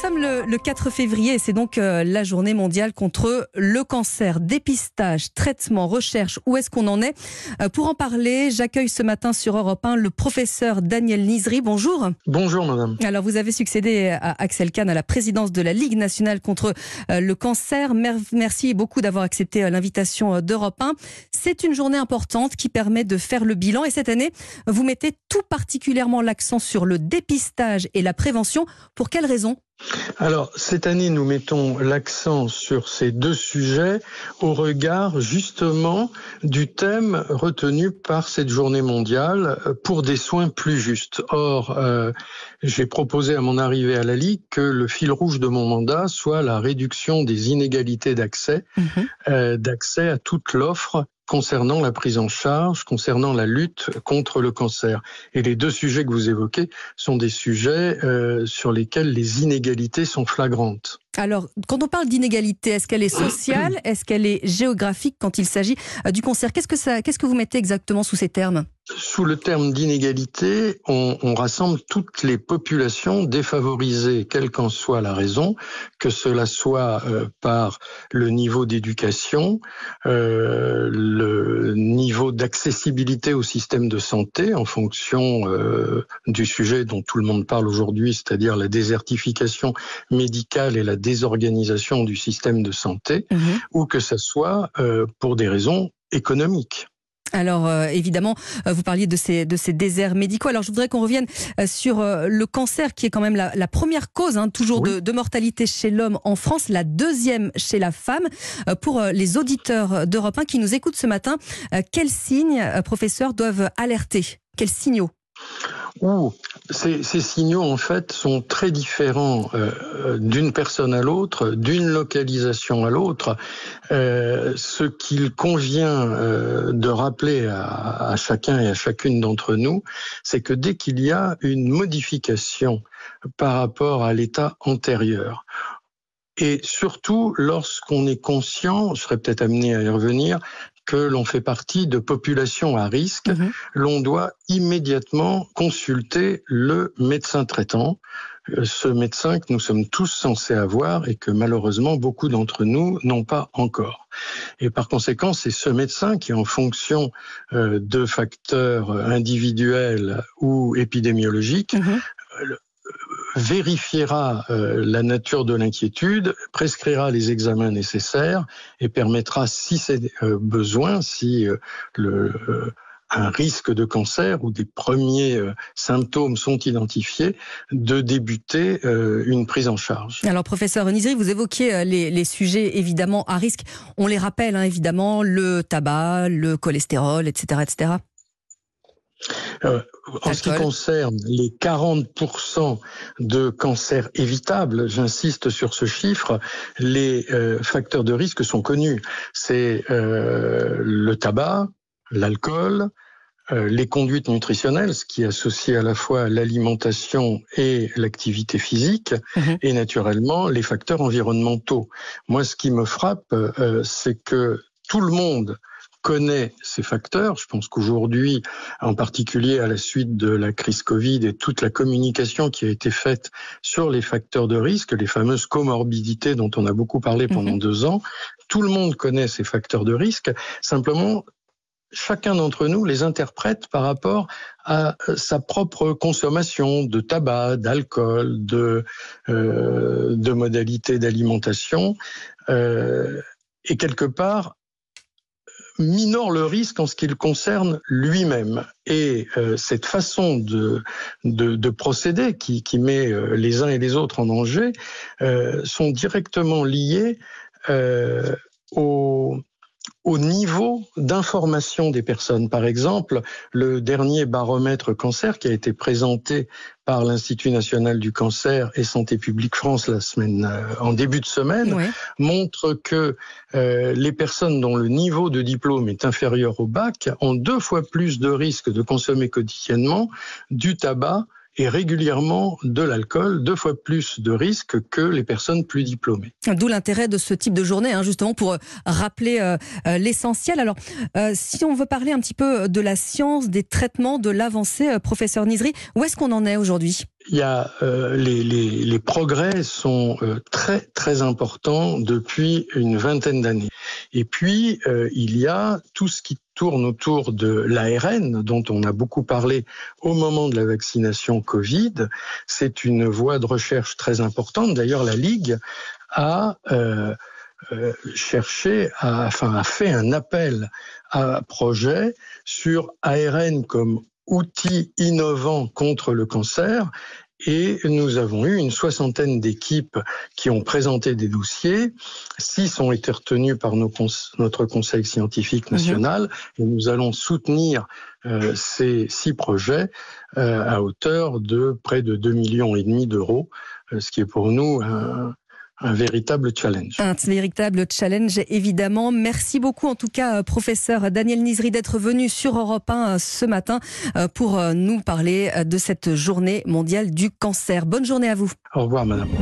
sommes le, 4 février et c'est donc euh, la journée mondiale contre le cancer. Dépistage, traitement, recherche, où est-ce qu'on en est? Euh, Pour en parler, j'accueille ce matin sur Europe 1 le professeur Daniel Nizri. Bonjour. Bonjour madame. Alors vous avez succédé à Axel Kahn à la présidence de la Ligue nationale contre euh, le cancer. Merci beaucoup d'avoir accepté l'invitation d'Europe 1. C'est une journée importante qui permet de faire le bilan et cette année, vous mettez tout particulièrement l'accent sur le dépistage et la prévention. Pour quelles raisons? Alors, cette année, nous mettons l'accent sur ces deux sujets au regard justement du thème retenu par cette journée mondiale euh, pour des soins plus justes. Or, euh, j'ai proposé à mon arrivée à la Ligue que le fil rouge de mon mandat soit la réduction des inégalités d'accès, mhm. euh, d'accès à toute l'offre concernant la prise en charge, concernant la lutte contre le cancer. Et les deux sujets que vous évoquez sont des sujets euh, sur lesquels les inégalités sont flagrantes. Alors, quand on parle d'inégalité, est-ce qu'elle est sociale, est-ce qu'elle est géographique quand il s'agit euh, du cancer? Qu'est-ce que ça, qu'est-ce que vous mettez exactement sous ces termes? Sous le terme d'inégalité, on, on, rassemble toutes les populations défavorisées, quelle qu'en soit la raison, que cela soit euh, par le niveau d'éducation, euh, le niveau d'accessibilité au système de santé en fonction euh, du sujet dont tout le monde parle aujourd'hui, c'est-à-dire la désertification médicale et la désorganisation du système de santé, mmh ou que ce soit euh, pour des raisons économiques. Alors euh, évidemment, euh, vous parliez de ces, de ces déserts médicaux. Alors je voudrais qu'on revienne euh, sur le cancer qui est quand même la, première cause hein, toujours de, mortalité chez l'homme en France, la deuxième chez la femme. pour les auditeurs d'Europe 1 qui nous écoutent ce matin, quels signes, professeurs, doivent alerter? Quels signaux? Ouh, ces, signaux en fait sont très différents euh, d'une personne à l'autre, d'une localisation à l'autre. Euh, ce qu'il convient euh, de rappeler à, à, chacun et à chacune d'entre nous, c'est que dès qu'il y a une modification par rapport à l'état antérieur, et surtout lorsqu'on est conscient, je serais peut-être amené à y revenir, que l'on fait partie de populations à risque, mhm. l'on doit immédiatement consulter le médecin traitant, euh, ce médecin que nous sommes tous censés avoir et que malheureusement beaucoup d'entre nous n'ont pas encore. Et par conséquent, c'est ce médecin qui, en fonction euh, de facteurs individuels ou épidémiologiques, mhm vérifiera euh, la nature de l'inquiétude, prescrira les examens nécessaires et permettra, si c'est euh, besoin, si euh, le un risque de cancer ou des premiers symptômes sont identifiés, de débuter une prise en charge. Alors, professeur Nizri, vous évoquiez les, sujets évidemment à risque. On les rappelle, hein, évidemment, le tabac, le cholestérol, etc. etc. Euh, en ce qui concerne les 40% de cancers évitables, j'insiste sur ce chiffre, les euh, facteurs de risque sont connus. C'est euh, le tabac, l'alcool, les conduites nutritionnelles, ce qui est associé à la fois l'alimentation et l'activité physique, mhm. et naturellement les facteurs environnementaux. Moi, ce qui me frappe, c'est que tout le monde connaît ces facteurs. Je pense qu'aujourd'hui, en particulier à la suite de la crise Covid et toute la communication qui a été faite sur les facteurs de risque, les fameuses comorbidités dont on a beaucoup parlé pendant mhm. deux ans, tout le monde connaît ces facteurs de risque. Simplement, chacun d'entre nous les interprète par rapport à sa propre consommation de tabac, d'alcool, de, euh, de modalités d'alimentation. Euh, et quelque part, minore le risque en ce qui le concerne lui-même. Et euh, cette façon de, de, procéder qui, met euh, les uns et les autres en danger euh, sont directement liés au, d'information des personnes. Par exemple, le dernier baromètre cancer qui a été présenté par l'Institut national du cancer et Santé publique France la semaine euh, en début de semaine montre que euh, les personnes dont le niveau de diplôme est inférieur au bac ont deux fois plus de risques de consommer quotidiennement du tabac et régulièrement de l'alcool, deux fois plus de risques que les personnes plus diplômées. D'où l'intérêt de ce type de journée, hein, justement pour rappeler l'essentiel. Alors, si on veut parler un petit peu de la science, des traitements, de l'avancée, professeur Nizri, où est-ce qu'on en est aujourd'hui? Il y a euh, les, les, les, progrès sont euh, très très importants depuis une vingtaine d'années. Et puis euh, il y a tout ce qui tourne autour de l'ARN dont on a beaucoup parlé au moment de la vaccination Covid. C'est une voie de recherche très importante. D'ailleurs, la Ligue a cherché, à, enfin a fait un appel à projet sur ARN comme outil innovant contre le cancer et nous avons eu une soixantaine d'équipes qui ont présenté des dossiers. Six ont été retenus par nos notre conseil scientifique mhm. national et nous allons soutenir euh, ces six projets euh, à hauteur de près de 2 millions et demi d'euros, euh, ce qui est pour nous un, un véritable challenge. Un véritable challenge, évidemment. Merci beaucoup, en tout cas, euh, professeur Daniel Nizri, d'être venu sur Europe 1 euh, ce matin euh, pour nous parler de cette journée mondiale du cancer. Bonne journée à vous. Au revoir, madame.